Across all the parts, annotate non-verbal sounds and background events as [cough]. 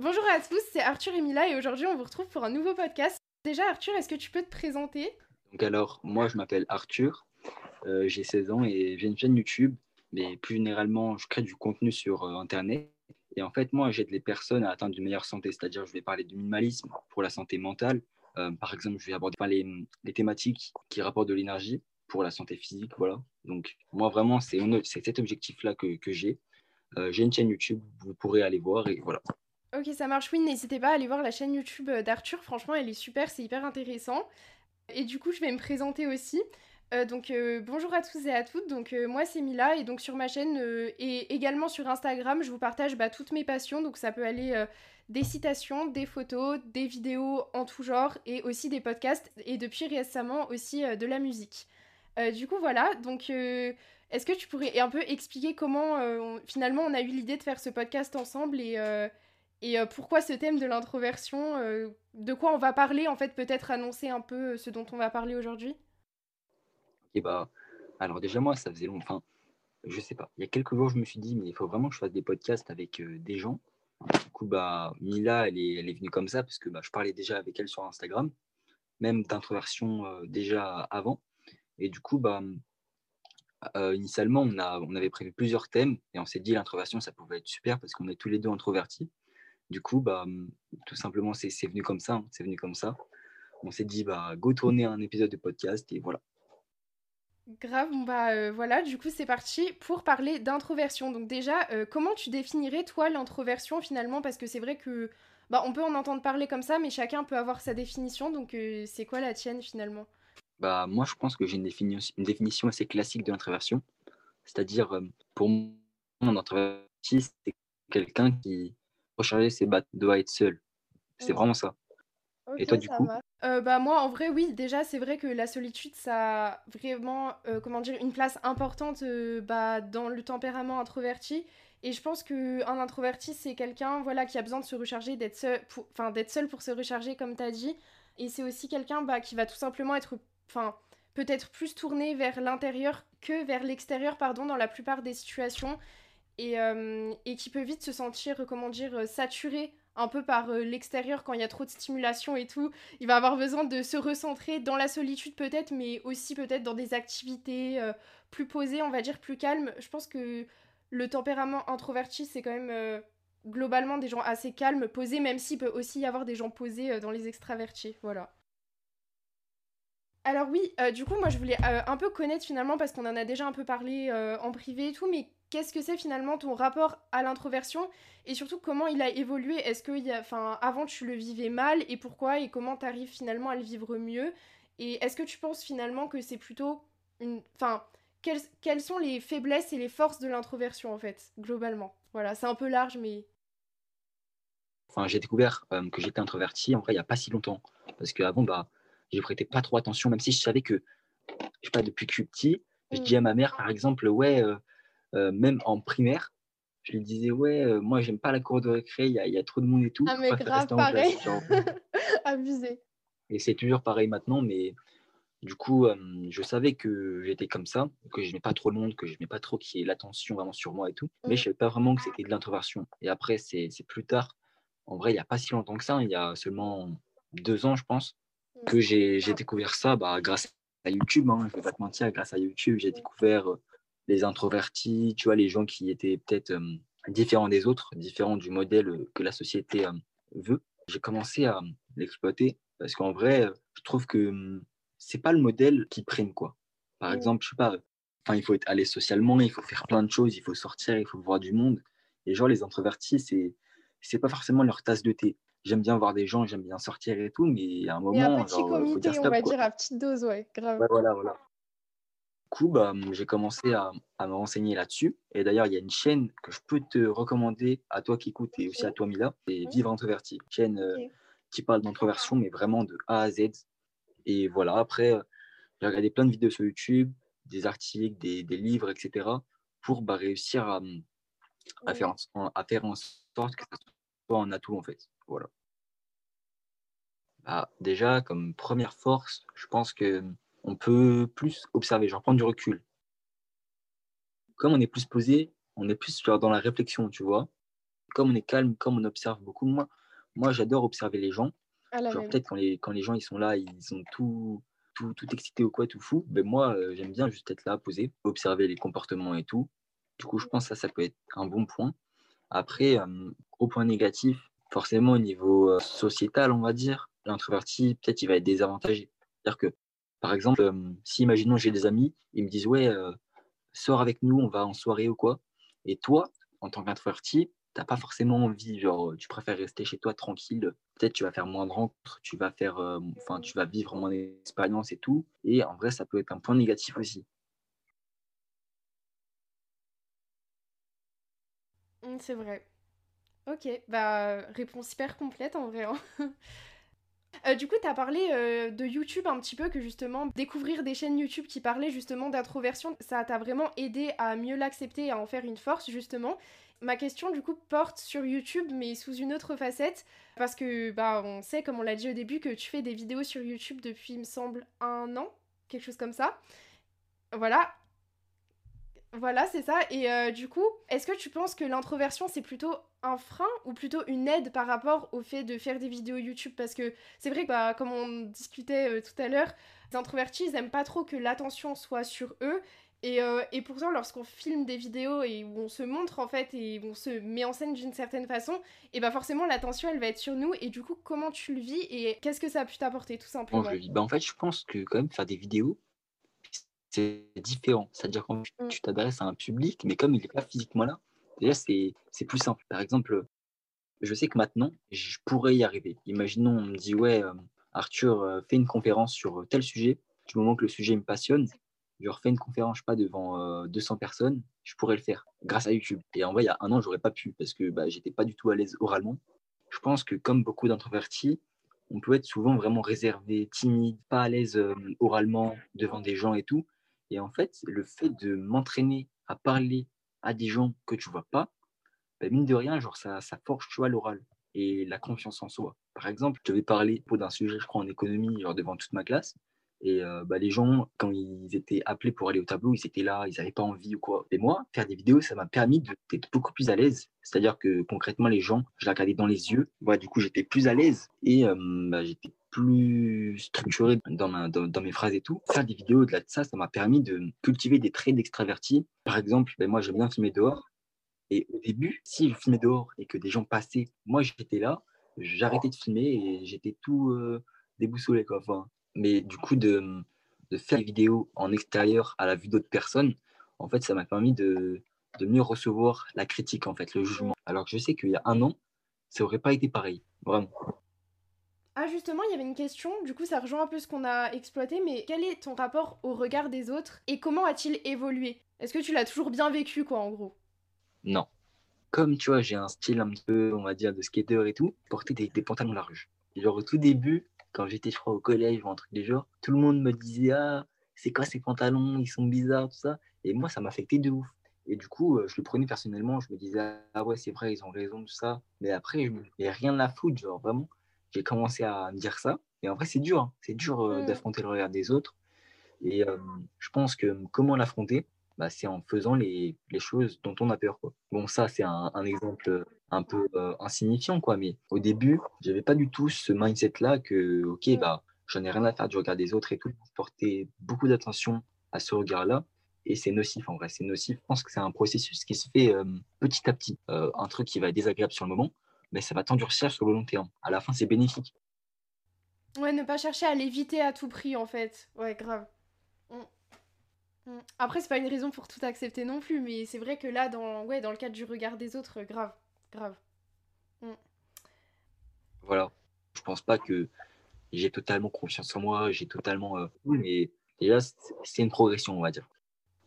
Bonjour à tous, c'est Arthur et Mila et aujourd'hui on vous retrouve pour un nouveau podcast. Déjà Arthur, est-ce que tu peux te présenter? Donc alors, moi je m'appelle Arthur, euh, j'ai 16 ans et j'ai une chaîne YouTube, mais plus généralement je crée du contenu sur euh, Internet. Et en fait, moi j'aide les personnes à atteindre une meilleure santé, c'est-à-dire je vais parler du minimalisme pour la santé mentale. Euh, par exemple, je vais aborder les, thématiques qui rapportent de l'énergie pour la santé physique, voilà. Donc moi vraiment c'est cet objectif-là que, que j'ai. j'ai une chaîne YouTube, vous pourrez aller voir et voilà. Ok, ça marche. Oui, n'hésitez pas à aller voir la chaîne YouTube euh, d'Arthur. Franchement, elle est super, c'est hyper intéressant. Et du coup, je vais me présenter aussi. Euh, donc, euh, bonjour à tous et à toutes. Donc, moi, c'est Mila. Et donc, sur ma chaîne et également sur Instagram, je vous partage bah, toutes mes passions. Donc, ça peut aller des citations, des photos, des vidéos en tout genre et aussi des podcasts. Et depuis récemment aussi de la musique. du coup, voilà. Donc. Est-ce que tu pourrais un peu expliquer comment finalement on a eu l'idée de faire ce podcast ensemble et, et euh, pourquoi ce thème de l'introversion euh, De quoi on va parler En fait, peut-être annoncer un peu euh, ce dont on va parler aujourd'hui? Bah, alors déjà moi, ça faisait longtemps. Enfin, je sais pas. Il y a quelques jours, je me suis dit, mais il faut vraiment que je fasse des podcasts avec des gens. Du coup, bah, Mila, elle est, elle est venue comme ça parce que bah, je parlais déjà avec elle sur Instagram, même d'introversion déjà avant. Et du coup, bah, initialement, on, a, on avait prévu plusieurs thèmes et on s'est dit l'introversion, ça pouvait être super parce qu'on est tous les deux introvertis. Du coup, bah, tout simplement, c'est venu comme ça. Hein, c'est venu comme ça. On s'est dit, bah, go tourner un épisode de podcast et voilà. Grave, bah euh, voilà, du coup c'est parti pour parler d'introversion. Donc déjà, euh, comment tu définirais toi l'introversion finalement? Parce que c'est vrai que bah on peut en entendre parler comme ça, mais chacun peut avoir sa définition. Donc euh, c'est quoi la tienne finalement? Bah moi je pense que j'ai une, définition, une définition assez classique de l'introversion. C'est-à-dire pour moi, un introverti c'est quelqu'un qui recharger ses batteries, doit être seul. C'est vraiment ça. Et toi, du coup euh, bah moi en vrai oui déjà c'est vrai que la solitude ça a vraiment euh, comment dire une place importante euh, bah, dans le tempérament introverti. Et je pense que un introverti c'est quelqu'un voilà qui a besoin de se recharger d'être seul enfin d'être seul pour se recharger comme tu as dit. Et c'est aussi quelqu'un bah, qui va tout simplement être enfin peut-être plus tourné vers l'intérieur que vers l'extérieur pardon dans la plupart des situations euh, et, qui peut vite se sentir, comment dire, euh, saturé un peu par euh, l'extérieur quand il y a trop de stimulation et tout. Il va avoir besoin de se recentrer dans la solitude peut-être, mais aussi peut-être dans des activités plus posées, on va dire plus calmes. Je pense que le tempérament introverti, c'est quand même globalement des gens assez calmes, posés, même s'il peut aussi y avoir des gens posés dans les extravertis. Voilà. Alors oui, du coup, moi je voulais un peu connaître finalement, parce qu'on en a déjà un peu parlé en privé et tout, mais qu'est-ce que c'est finalement ton rapport à l'introversion et surtout comment il a évolué? Est-ce que y a, enfin, avant tu le vivais mal et pourquoi et comment tu arrives finalement à le vivre mieux? Et est-ce que tu penses finalement que c'est plutôt une... Enfin, quelles, quelles, sont les faiblesses et les forces de l'introversion en fait, globalement? Voilà, c'est un peu large mais... Enfin, j'ai découvert euh, que j'étais introverti en vrai il n'y a pas si longtemps. Parce qu'avant, bah, je prêtais pas trop attention même si je savais que, je sais pas, depuis que je suis petit, je mm. dis à ma mère par exemple, ouais... Euh, euh, même en primaire, je lui disais ouais euh, moi j'aime pas la cour de récré il y, a trop de monde et tout. Ah mais grave pareil. [laughs] abusé. Et c'est toujours pareil maintenant mais du coup euh, je savais que j'étais comme ça que je n'aimais pas trop le monde que je n'aimais pas trop qu'il y ait l'attention vraiment sur moi et tout. Mais mm. je savais pas vraiment que c'était de l'introversion. Et après c'est plus tard. En vrai il n'y a pas si longtemps que ça il y a seulement deux ans je pense mm. que j'ai découvert ça bah, grâce à YouTube hein, je vais pas te mentir grâce à YouTube j'ai découvert les introvertis, tu vois, les gens qui étaient peut-être euh, différents des autres, différents du modèle que la société euh, veut. J'ai commencé à l'exploiter parce qu'en vrai, je trouve que c'est pas le modèle qui prime quoi. Par exemple, je sais pas, enfin, il faut être aller socialement, il faut faire plein de choses, il faut sortir, il faut voir du monde. Et genre, les introvertis, c'est c'est pas forcément leur tasse de thé. J'aime bien voir des gens, j'aime bien sortir et tout, mais à un moment, un petit comité, on va dire à petite dose, ouais, grave. Ouais, voilà, voilà coup, bah, j'ai commencé à, me renseigner là-dessus. Et d'ailleurs, il y a une chaîne que je peux te recommander à toi qui écoutes et aussi à toi, Mila. C'est Vivre Introverti. Chaîne euh, qui parle d'introversion, mais vraiment de A à Z. Et voilà, après, euh, j'ai regardé plein de vidéos sur YouTube, des articles, des, livres, etc. pour bah, réussir à, à, faire en, à faire en sorte que ça soit un atout, en fait. Voilà. Bah, déjà, comme première force, je pense que on peut plus observer, genre prendre du recul. Comme on est plus posé, on est plus dans la réflexion, tu vois. comme on est calme, comme on observe beaucoup, moi, moi j'adore observer les gens. Genre peut-être quand les, quand les gens ils sont là, ils sont tout, tout, tout excités ou quoi, tout fou. Ben moi, euh, j'aime bien juste être là, posé, observer les comportements et tout. Du coup, je pense que ça, ça peut être un bon point. Après, euh, au point négatif, forcément au niveau euh, sociétal, on va dire, l'introverti, peut-être il va être désavantagé. C'est-à-dire que, par exemple, si imaginons j'ai des amis, ils me disent ouais, sors avec nous, on va en soirée ou quoi. Et toi, en tant qu'introverti, t'as pas forcément envie, genre, tu préfères rester chez toi tranquille. Peut-être tu vas faire moins de rencontres, tu vas faire, euh, tu vas vivre moins d'expériences et tout. Et en vrai, ça peut être un point négatif aussi. Mmh, c'est vrai. Ok, bah réponse hyper complète en vrai. Hein. [laughs] Euh, du coup, tu as parlé euh, de YouTube un petit peu, que justement, découvrir des chaînes YouTube qui parlaient justement d'introversion, ça t'a vraiment aidé à mieux l'accepter et à en faire une force, justement. Ma question, du coup, porte sur YouTube, mais sous une autre facette, parce que, bah, on sait, comme on l'a dit au début, que tu fais des vidéos sur YouTube depuis, il me semble, un an, quelque chose comme ça. Voilà, voilà, c'est ça. Et euh, du coup, est-ce que tu penses que l'introversion, c'est plutôt un frein ou plutôt une aide par rapport au fait de faire des vidéos YouTube? Parce que c'est vrai que, bah, comme on discutait euh, tout à l'heure, les introvertis, ils aiment pas trop que l'attention soit sur eux. Et, euh, et pourtant, lorsqu'on filme des vidéos et où on se montre en fait et où on se met en scène d'une certaine façon, et bah forcément l'attention elle va être sur nous. Et du coup, comment tu le vis et qu'est-ce que ça a pu t'apporter tout simplement? Bah, En fait, je pense que quand même faire des vidéos, c'est différent. C'est-à-dire quand mmh. tu t'adresses à un public, mais comme il n'est pas physiquement là, déjà, c'est plus simple. Par exemple, je sais que maintenant, je pourrais y arriver. Imaginons, on me dit, ouais, euh, Arthur, euh, fais une conférence sur tel sujet. Du moment que le sujet me passionne, je refais une conférence, pas, devant 200 euh, personnes, je pourrais le faire grâce à YouTube. Et en vrai, il y a un an, j'aurais pas pu parce que bah, j'étais pas du tout à l'aise oralement. Je pense que comme beaucoup d'introvertis, on peut être souvent vraiment réservé, timide, pas à l'aise oralement devant des gens et tout. Et en fait, le fait de m'entraîner à parler à des gens que tu vois pas, ben mine de rien, genre ça, ça forge l'oral et la confiance en soi. Par exemple, je devais parler d'un sujet, je crois, en économie, genre devant toute ma classe. Et euh, bah, les gens, quand ils étaient appelés pour aller au tableau, ils étaient là, ils n'avaient pas envie ou quoi. Et moi, faire des vidéos, ça m'a permis d'être beaucoup plus à l'aise. C'est-à-dire que concrètement, les gens, je les regardais dans les yeux. Du coup, j'étais plus à l'aise et euh, bah, j'étais plus structuré dans, mes phrases et tout. Faire des vidéos au-delà de ça, ça m'a permis de cultiver des traits d'extraverti. Par exemple, ben moi, j'aime bien filmer dehors. Et au début, si je filmais dehors et que des gens passaient, moi, j'étais là, j'arrêtais de filmer et j'étais tout euh, déboussolé. Quoi. Mais du coup, de, faire des vidéos en extérieur à la vue d'autres personnes, en fait, ça m'a permis de, mieux recevoir la critique, en fait, le jugement. Alors que je sais qu'il y a un an, ça aurait pas été pareil, vraiment. Ah justement, il y avait une question, du coup ça rejoint un peu ce qu'on a exploité, mais quel est ton rapport au regard des autres et comment a-t-il évolué? Est-ce que tu l'as toujours bien vécu quoi en gros? Non. Comme tu vois, j'ai un style un peu, on va dire, de skater et tout, porter des, pantalons larges. Genre au tout début, quand j'étais, je crois, au collège ou un truc du genre, tout le monde me disait Ah, c'est quoi ces pantalons? Ils sont bizarres, tout ça. Et moi, ça m'affectait de ouf. Et du coup, euh, je le prenais personnellement, je me disais Ah ouais, c'est vrai, ils ont raison, tout ça. Mais après, n'y a rien à foutre, genre vraiment. J'ai commencé à me dire ça. Et en vrai, c'est dur. Hein. C'est dur euh, mmh. d'affronter le regard des autres. Et euh, je pense que comment l'affronter bah, c'est en faisant les, les, choses dont on a peur. Quoi. Bon, ça, c'est un, un, exemple un peu euh, insignifiant, quoi. Mais au début, j'avais pas du tout ce mindset-là que, ok, mm. bah, j'en ai rien à faire du regard des autres et tout. Porter beaucoup d'attention à ce regard-là. Et c'est nocif, en vrai. C'est nocif. Je pense que c'est un processus qui se fait euh, petit à petit. Euh, un truc qui va être désagréable sur le moment, mais ça va t'endurcir sur le long terme. À la fin, c'est bénéfique. Ouais, ne pas chercher à l'éviter à tout prix, en fait. Ouais, grave. Mm. Mm. Après, c'est pas une raison pour tout accepter non plus, mais c'est vrai que là, dans, ouais, dans le cadre du regard des autres, grave, grave. Mm. Voilà. Je pense pas que j'ai totalement confiance en moi, j'ai totalement. Euh, mais déjà, c'est une progression, on va dire.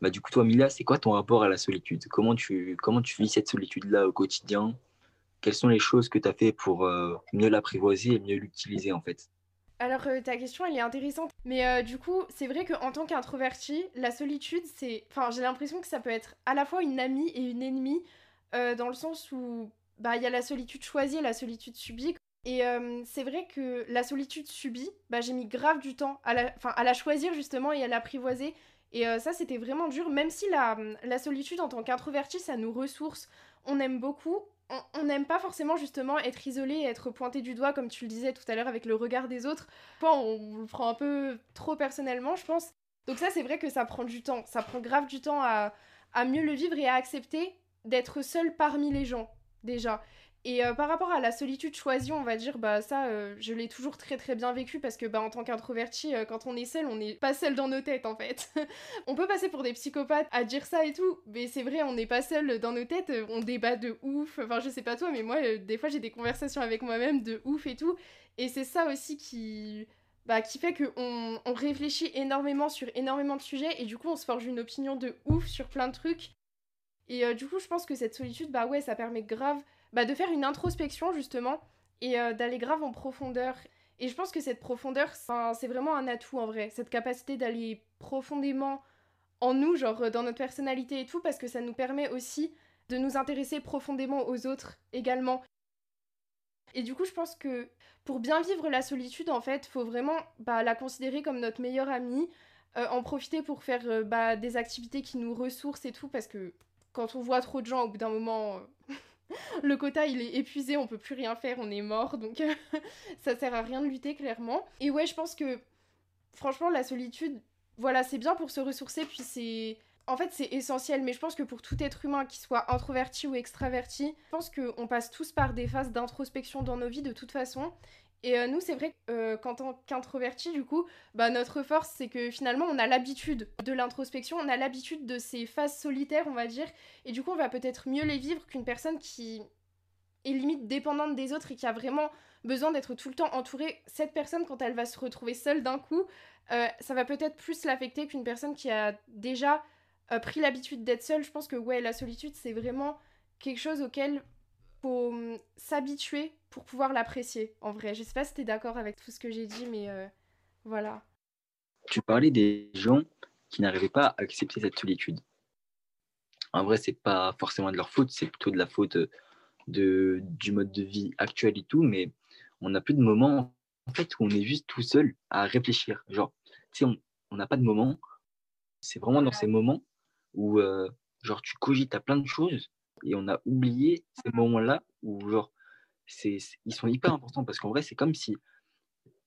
Bah, du coup, toi, Mila, c'est quoi ton rapport à la solitude? Comment tu, comment tu vis cette solitude-là au quotidien? Quelles sont les choses que tu as fait pour euh, mieux l'apprivoiser et mieux l'utiliser, en fait? Alors euh, ta question elle est intéressante, mais euh, du coup c'est vrai qu'en tant qu'introverti, la solitude c'est, enfin j'ai l'impression que ça peut être à la fois une amie et une ennemie, dans le sens où bah il y a la solitude choisie et la solitude subie. Et c'est vrai que la solitude subie, bah j'ai mis grave du temps à la, à la choisir justement et à l'apprivoiser. Et ça c'était vraiment dur, même si la, la solitude en tant qu'introverti ça nous ressource, on aime beaucoup, on n'aime pas forcément justement être isolé et être pointé du doigt, comme tu le disais tout à l'heure avec le regard des autres. on le prend un peu trop personnellement, je pense. Donc ça, c'est vrai que ça prend du temps. Ça prend grave du temps à, à mieux le vivre et à accepter d'être seul parmi les gens, déjà. Et euh, par rapport à la solitude choisie, on va dire, bah ça, euh, je l'ai toujours très très bien vécu parce que bah en tant qu'introverti, euh, quand on est seul, on n'est pas seul dans nos têtes en fait. [laughs] on peut passer pour des psychopathes à dire ça et tout, mais c'est vrai, on n'est pas seul dans nos têtes, on débat de ouf. Enfin, je sais pas toi, mais moi, des fois, j'ai des conversations avec moi-même de ouf et tout. Et c'est ça aussi qui, bah, qui fait qu'on on réfléchit énormément sur énormément de sujets et du coup, on se forge une opinion de ouf sur plein de trucs. Et du coup, je pense que cette solitude, bah ouais, ça permet grave bah, de faire une introspection justement et euh, d'aller grave en profondeur. Et je pense que cette profondeur, c'est vraiment un atout en vrai, cette capacité d'aller profondément en nous, genre euh, dans notre personnalité et tout, parce que ça nous permet aussi de nous intéresser profondément aux autres également. Et du coup, je pense que pour bien vivre la solitude, en fait, faut vraiment bah, la considérer comme notre meilleure amie, euh, en profiter pour faire bah, des activités qui nous ressourcent et tout, parce que quand on voit trop de gens, au bout d'un moment, le quota il est épuisé, on peut plus rien faire, on est mort, donc [laughs] ça sert à rien de lutter clairement. Et ouais, je pense que franchement la solitude, voilà, c'est bien pour se ressourcer, puis c'est en fait, c'est essentiel, mais je pense que pour tout être humain, qu'il soit introverti ou extraverti, je pense qu'on passe tous par des phases d'introspection dans nos vies de toute façon. Et euh, nous, c'est vrai euh, qu'en tant qu'introverti, du coup, bah, notre force, c'est que finalement, on a l'habitude de l'introspection, on a l'habitude de ces phases solitaires, on va dire, et du coup, on va peut-être mieux les vivre qu'une personne qui est limite dépendante des autres et qui a vraiment besoin d'être tout le temps entourée. Cette personne, quand elle va se retrouver seule d'un coup, euh, ça va peut-être plus l'affecter qu'une personne qui a déjà pris l'habitude d'être seule. Je pense que, ouais, la solitude, c'est vraiment quelque chose auquel faut hum, s'habituer pour pouvoir l'apprécier, en vrai. Je sais pas si tu es d'accord avec tout ce que j'ai dit, mais euh, voilà. Tu parlais des gens qui n'arrivaient pas à accepter cette solitude. En vrai, c'est pas forcément de leur faute, c'est plutôt de la faute de, du mode de vie actuel et tout, mais on n'a plus de moments en fait où on est juste tout seul à réfléchir. Genre, tu sais, on n'a pas de moments. C'est vraiment dans ces moments où, euh, genre, tu cogites à plein de choses et on a oublié ces moments-là où, genre, c'est, ils sont hyper importants parce qu'en vrai, c'est comme si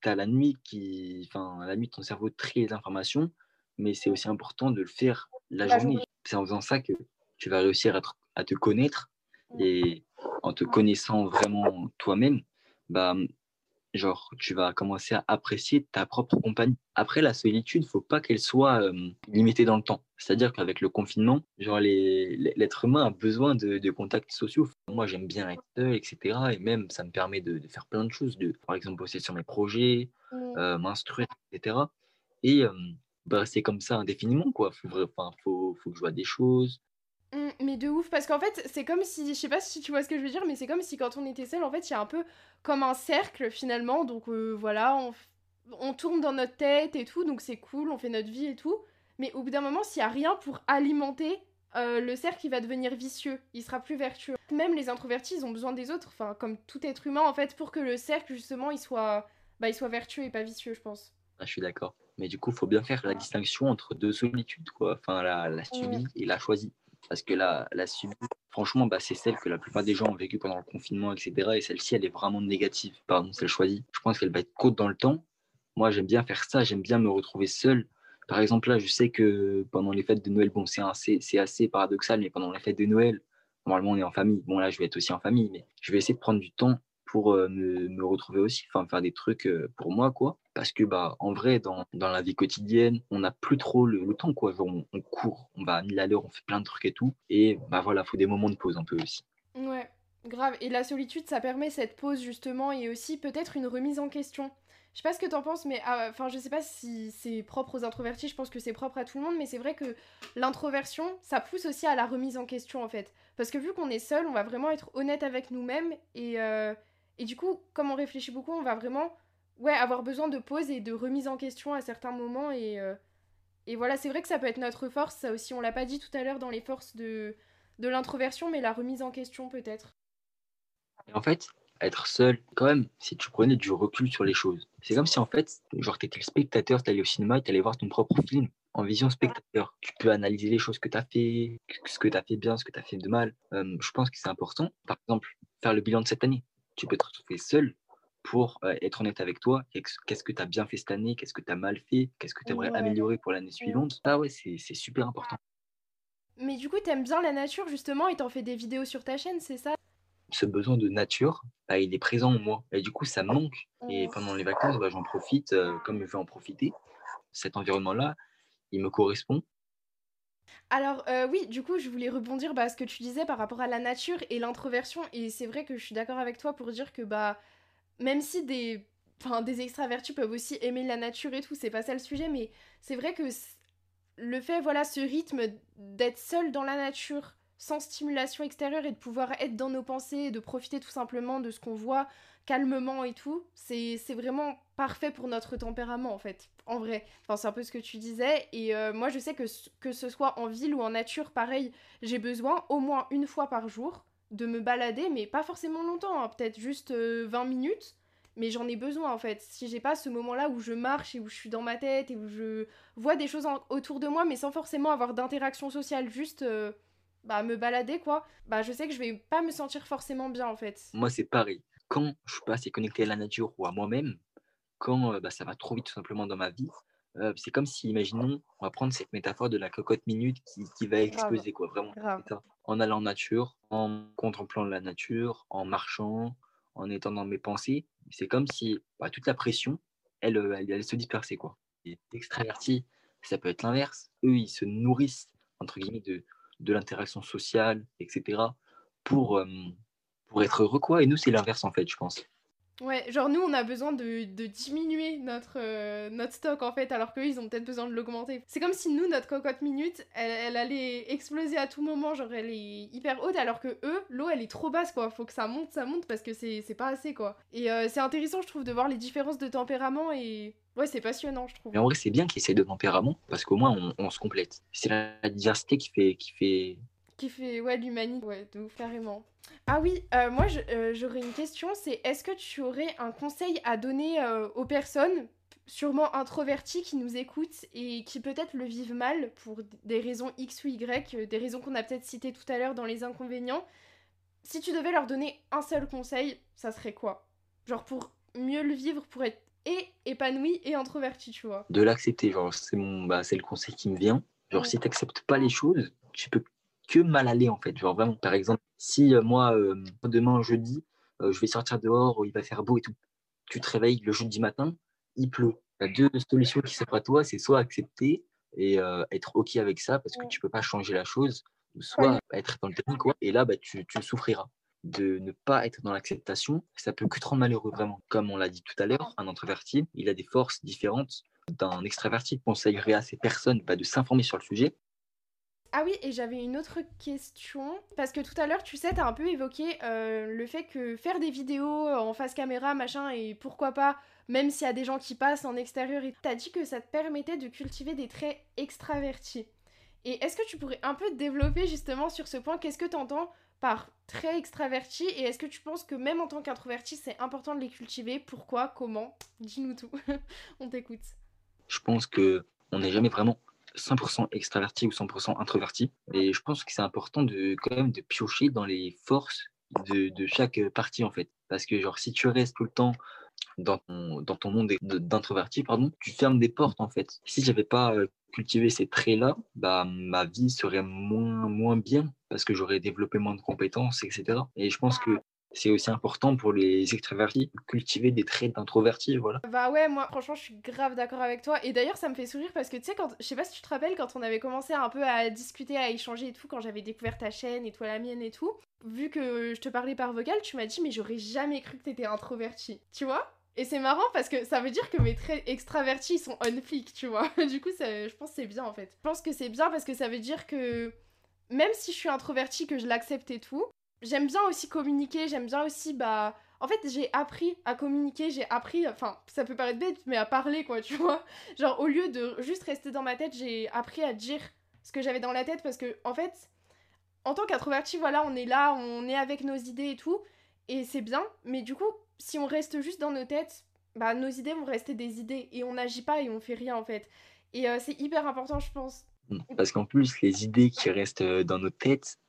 tu as la nuit qui. Enfin, la nuit, ton cerveau trie les informations, mais c'est aussi important de le faire la, journée. C'est en faisant ça que tu vas réussir à, à te connaître et en te connaissant vraiment toi-même, bah, genre, tu vas commencer à apprécier ta propre compagnie. Après, la solitude, faut pas qu'elle soit euh, limitée dans le temps. C'est-à-dire qu'avec le confinement, genre, l'être humain a besoin de, contacts sociaux. Moi, j'aime bien être seul, etc. Et même, ça me permet de, faire plein de choses, de, par exemple, bosser sur mes projets, euh, m'instruire, etc. Et euh, bah, c'est comme ça indéfiniment, quoi. Faut, faut, faut que je vois des choses, Mmh, mais de ouf, parce qu'en fait, c'est comme si, je sais pas si tu vois ce que je veux dire, mais c'est comme si quand on était seul, en fait, il y a un peu comme un cercle finalement. Donc euh, voilà, on, on, tourne dans notre tête et tout, donc c'est cool, on fait notre vie et tout. Mais au bout d'un moment, s'il y a rien pour alimenter, euh, le cercle il va devenir vicieux, il sera plus vertueux. Même les introvertis, ils ont besoin des autres, enfin comme tout être humain en fait, pour que le cercle justement il soit, bah, il soit vertueux et pas vicieux, je pense. Ah, je suis d'accord. Mais du coup, il faut bien faire la distinction entre deux solitudes, quoi. Enfin, la, la subie et la choisie. Parce que la, la subie, franchement, bah, c'est celle que la plupart des gens ont vécu pendant le confinement, etc. Et celle-ci, elle est vraiment négative. Pardon, celle choisie. Je pense qu'elle va être courte dans le temps. Moi, j'aime bien faire ça. J'aime bien me retrouver seul. Par exemple, là, je sais que pendant les fêtes de Noël, bon, c'est assez, assez paradoxal, mais pendant les fêtes de Noël, normalement, on est en famille. Bon, là, je vais être aussi en famille, mais je vais essayer de prendre du temps pour euh, me, retrouver aussi, enfin faire des trucs euh, pour moi, quoi. Parce que, bah, en vrai, dans, dans la vie quotidienne, on n'a plus trop le, temps, quoi. on, court, on va à mille à l'heure, on fait plein de trucs et tout. Et, bah voilà, faut des moments de pause un peu aussi. Ouais, grave. Et la solitude, ça permet cette pause, justement, et aussi peut-être une remise en question. Je sais pas ce que t'en penses, mais ah, enfin, je sais pas si c'est propre aux introvertis, je pense que c'est propre à tout le monde, mais c'est vrai que l'introversion, ça pousse aussi à la remise en question en fait. Parce que vu qu'on est seul, on va vraiment être honnête avec nous-mêmes et, euh, et du coup, comme on réfléchit beaucoup, on va vraiment ouais, avoir besoin de pause et de remise en question à certains moments. Et, euh, et voilà, c'est vrai que ça peut être notre force, ça aussi, on l'a pas dit tout à l'heure dans les forces de, de l'introversion, mais la remise en question peut-être. En fait, être seul, quand même, si tu prenais du recul sur les choses. C'est comme si en fait, genre, t'étais spectateur, t'allais au cinéma et t'allais voir ton propre film. en vision spectateur. Tu peux analyser les choses que tu as fait, ce que tu as fait bien, ce que tu as fait de mal. je pense que c'est important. Par exemple, faire le bilan de cette année. Tu peux te retrouver seul pour être honnête avec toi. Qu'est-ce que tu as bien fait cette année? Qu'est-ce que tu as mal fait? Qu'est-ce que tu aimerais améliorer pour l'année suivante? Ah ouais, c'est super important. Mais du coup, tu aimes bien la nature justement et t'en fais des vidéos sur ta chaîne, c'est ça? Ce besoin de nature, bah, il est présent en moi. Et du coup, ça manque. Et pendant les vacances, bah, j'en profite comme je veux en profiter. Cet environnement-là, il me correspond. Alors oui, du coup, je voulais rebondir bah, à ce que tu disais par rapport à la nature et l'introversion. Et c'est vrai que je suis d'accord avec toi pour dire que bah même si des, des extravertis peuvent aussi aimer la nature et tout, c'est pas ça le sujet, mais c'est vrai que le fait, voilà, ce rythme d'être seul dans la nature, sans stimulation extérieure et de pouvoir être dans nos pensées et de profiter tout simplement de ce qu'on voit calmement et tout, c'est vraiment parfait pour notre tempérament en fait, en vrai. Enfin, c'est un peu ce que tu disais. Et euh, moi, je sais que que ce soit en ville ou en nature, pareil, j'ai besoin au moins une fois par jour de me balader, mais pas forcément longtemps, hein, peut-être juste 20 euh, minutes, mais j'en ai besoin en fait. Si j'ai pas ce moment-là où je marche et où je suis dans ma tête et où je vois des choses autour de moi, mais sans forcément avoir d'interaction sociale, juste euh, bah, me balader quoi, bah je sais que je vais pas me sentir forcément bien en fait. Moi c'est pareil. Quand je suis pas assez connecté à la nature ou à moi-même, quand euh, bah, ça va trop vite tout simplement dans ma vie, c'est comme si, imaginons, on va prendre cette métaphore de la cocotte minute qui, qui va exploser, quoi, vraiment. En allant en nature, en contemplant la nature, en marchant, en étant dans mes pensées, c'est comme si bah, toute la pression, elle, elle, elle, se dispersait, quoi. Et extravertis, ça peut être l'inverse. Eux, ils se nourrissent, entre guillemets, de, de l'interaction sociale, etc., pour, pour être heureux, quoi. Et nous, c'est l'inverse, en fait, je pense. Ouais, genre nous on a besoin de, diminuer notre, euh, notre stock en fait, alors qu'eux ils ont peut-être besoin de l'augmenter. C'est comme si nous, notre cocotte minute, elle, allait exploser à tout moment, genre elle est hyper haute, alors que eux, l'eau elle est trop basse quoi. Faut que ça monte, ça monte parce que c'est pas assez quoi. Et euh, c'est intéressant je trouve de voir les différences de tempérament et. Ouais, c'est passionnant, je trouve. Mais en vrai, c'est bien qu'il ces deux tempéraments parce qu'au moins on, on, se complète. C'est la diversité qui fait, qui fait qui fait ouais l'humanité ouais de ouf carrément ah oui euh, moi euh, j'aurais une question c'est est-ce que tu aurais un conseil à donner euh, aux personnes sûrement introverties qui nous écoutent et qui peut-être le vivent mal pour des raisons x ou y des raisons qu'on a peut-être citées tout à l'heure dans les inconvénients? Si tu devais leur donner un seul conseil ça serait quoi? Genre pour mieux le vivre pour être et épanoui et introverti tu vois. De l'accepter genre c'est mon bah, c'est le conseil qui me vient. Genre si t'acceptes pas les choses tu peux que mal aller en fait. Genre vraiment, par exemple, si euh, moi, euh, demain jeudi, euh, je vais sortir dehors, il va faire beau et tout, tu te réveilles le jeudi matin, il pleut. Tu as deux solutions qui s'offrent à toi, c'est soit accepter et être OK avec ça parce que tu peux pas changer la chose, soit être dans le technique, quoi, et là, bah, tu, tu souffriras de ne pas être dans l'acceptation, ça peut que te rendre malheureux vraiment. Comme on l'a dit tout à l'heure, un introverti, il a des forces différentes d'un extraverti. conseillerait à ces personnes bah, de s'informer sur le sujet ah oui, et j'avais une autre question. Parce que tout à l'heure, tu sais, t'as un peu évoqué euh, le fait que faire des vidéos en face caméra, machin, et pourquoi pas, même s'il y a des gens qui passent en extérieur, t'as dit que ça te permettait de cultiver des traits extravertis. Et est-ce que tu pourrais un peu développer justement sur ce point? Qu'est-ce que t'entends par traits extravertis Et est-ce que tu penses que même en tant qu'introverti, c'est important de les cultiver? Pourquoi? Comment? Dis-nous tout. [laughs] On t'écoute. Je pense que on n'est jamais vraiment 100% extraverti ou 100% introverti. Et je pense que c'est important de quand même de piocher dans les forces de, de, chaque partie en fait. Parce que genre si tu restes tout le temps dans ton, dans ton monde d'introverti, pardon, tu fermes des portes en fait. Si j'avais pas cultivé ces traits-là, bah ma vie serait moins, moins bien parce que j'aurais développé moins de compétences, etc. Et je pense que c'est aussi important pour les extravertis, cultiver des traits d'introvertis, voilà. Bah ouais, moi franchement je suis grave d'accord avec toi. Et d'ailleurs ça me fait sourire parce que tu sais, quand, je sais pas si tu te rappelles, quand on avait commencé un peu à discuter, à échanger et tout, quand j'avais découvert ta chaîne et toi la mienne et tout, vu que je te parlais par vocal, tu m'as dit mais j'aurais jamais cru que t'étais introverti. Tu vois? Et c'est marrant parce que ça veut dire que mes traits extravertis sont on flic, tu vois. [laughs] du coup, je pense que c'est bien en fait. Je pense que c'est bien parce que ça veut dire que même si je suis introvertie, que je l'accepte et tout, j'aime bien aussi communiquer, j'aime bien aussi, bah... En fait, j'ai appris à communiquer, j'ai appris, enfin, ça peut paraître bête, mais à parler, quoi, [laughs] tu vois. Genre, au lieu de juste rester dans ma tête, j'ai appris à dire ce que j'avais dans la tête, parce que, en fait, en tant qu'introverti, voilà, on est là, on est avec nos idées et tout, et c'est bien, mais du coup, si on reste juste dans nos têtes, bah, nos idées vont rester des idées, et on n'agit pas et on fait rien, en fait. Et euh, c'est hyper important, je pense. Mmh. Parce qu'en plus, les idées qui restent dans nos têtes,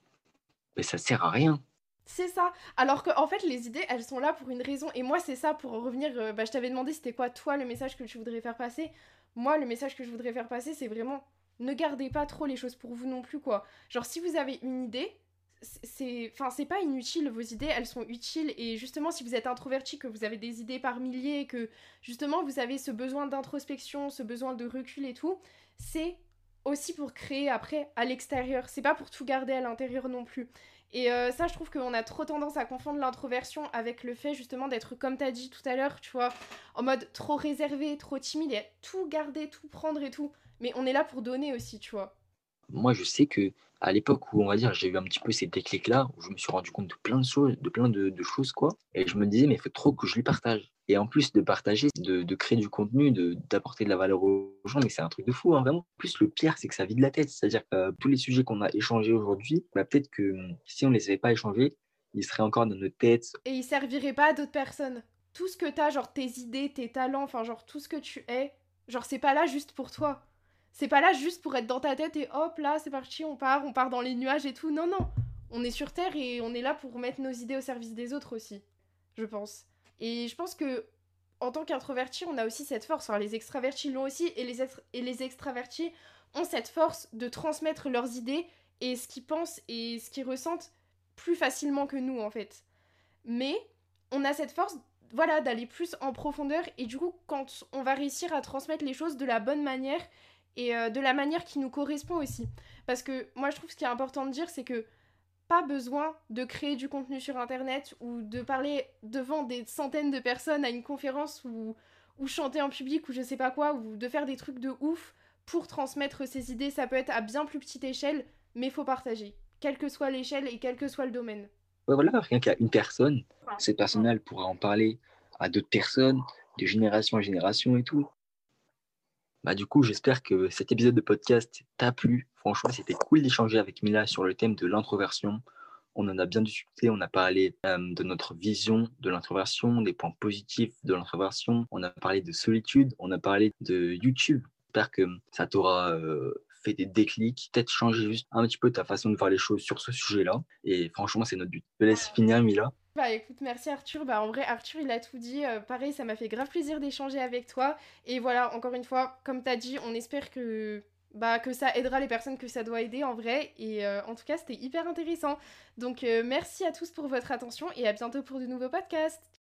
ben, ça sert à rien. C'est ça. Alors qu'en en fait, les idées, elles sont là pour une raison. Et moi, c'est ça, pour revenir, bah, je t'avais demandé c'était quoi, toi, le message que tu voudrais faire passer. Moi, le message que je voudrais faire passer, c'est vraiment ne gardez pas trop les choses pour vous non plus, quoi. Genre, si vous avez une idée, c'est enfin c'est pas inutile vos idées elles sont utiles. Et justement si vous êtes introverti que vous avez des idées par milliers que justement vous avez ce besoin d'introspection ce besoin de recul et tout c'est aussi pour créer après à l'extérieur. C'est pas pour tout garder à l'intérieur non plus. Et euh, ça je trouve qu'on a trop tendance à confondre l'introversion avec le fait justement d'être comme t'as dit tout à l'heure tu vois en mode trop réservé trop timide et tout garder tout prendre et tout. Mais on est là pour donner aussi tu vois moi, je sais que à l'époque où on va dire j'ai eu un petit peu ces déclics là où je me suis rendu compte de plein de choses de plein de, choses quoi. Et je me disais mais il faut trop que je lui partage. Et en plus de partager de, créer du contenu de d'apporter de la valeur aux gens mais c'est un truc de fou hein, vraiment. En plus le pire c'est que ça vide la tête. C'est à dire que euh, tous les sujets qu'on a échangés aujourd'hui bah, peut-être que hum, si on les avait pas échangés ils seraient encore dans nos têtes et ils serviraient pas à d'autres personnes. Tout ce que tu as genre tes idées tes talents enfin genre tout ce que tu es genre c'est pas là juste pour toi c'est pas là juste pour être dans ta tête et hop là c'est parti, on part, on part dans les nuages et tout. Non, non. On est sur Terre et on est là pour mettre nos idées au service des autres aussi, je pense. Et je pense que en tant qu'introverti, on a aussi cette force. Enfin, les extravertis l'ont aussi et les, et les extravertis ont cette force de transmettre leurs idées et ce qu'ils pensent et ce qu'ils ressentent plus facilement que nous en fait. Mais on a cette force voilà d'aller plus en profondeur et du coup quand on va réussir à transmettre les choses de la bonne manière et euh, de la manière qui nous correspond aussi. Parce que moi je trouve ce qui est important de dire c'est que pas besoin de créer du contenu sur internet ou de parler devant des centaines de personnes à une conférence ou, ou chanter en public ou je sais pas quoi ou de faire des trucs de ouf pour transmettre ses idées. Ça peut être à bien plus petite échelle mais faut partager, quelle que soit l'échelle et quel que soit le domaine. Ouais, voilà, rien qu'à une personne, cette personne-là pourra en parler à d'autres personnes, de génération en génération et tout. Bah, du coup, j'espère que cet épisode de podcast t'a plu. Franchement, c'était cool d'échanger avec Mila sur le thème de l'introversion. On en a bien discuté, on a parlé euh, de notre vision de l'introversion, des points positifs de l'introversion, on a parlé de solitude, on a parlé de YouTube. J'espère que ça t'aura euh, fait des déclics, peut-être changer juste un petit peu ta façon de voir les choses sur ce sujet-là. Et franchement, c'est notre but. Je te laisse finir, Mila. Bah écoute, merci Arthur. Bah en vrai, Arthur, il a tout dit. Euh, pareil, ça m'a fait grave plaisir d'échanger avec toi. Et voilà, encore une fois, comme t'as dit, on espère que bah que ça aidera les personnes que ça doit aider en vrai et euh, en tout cas c'était hyper intéressant donc euh, merci à tous pour votre attention et à bientôt pour de nouveaux podcasts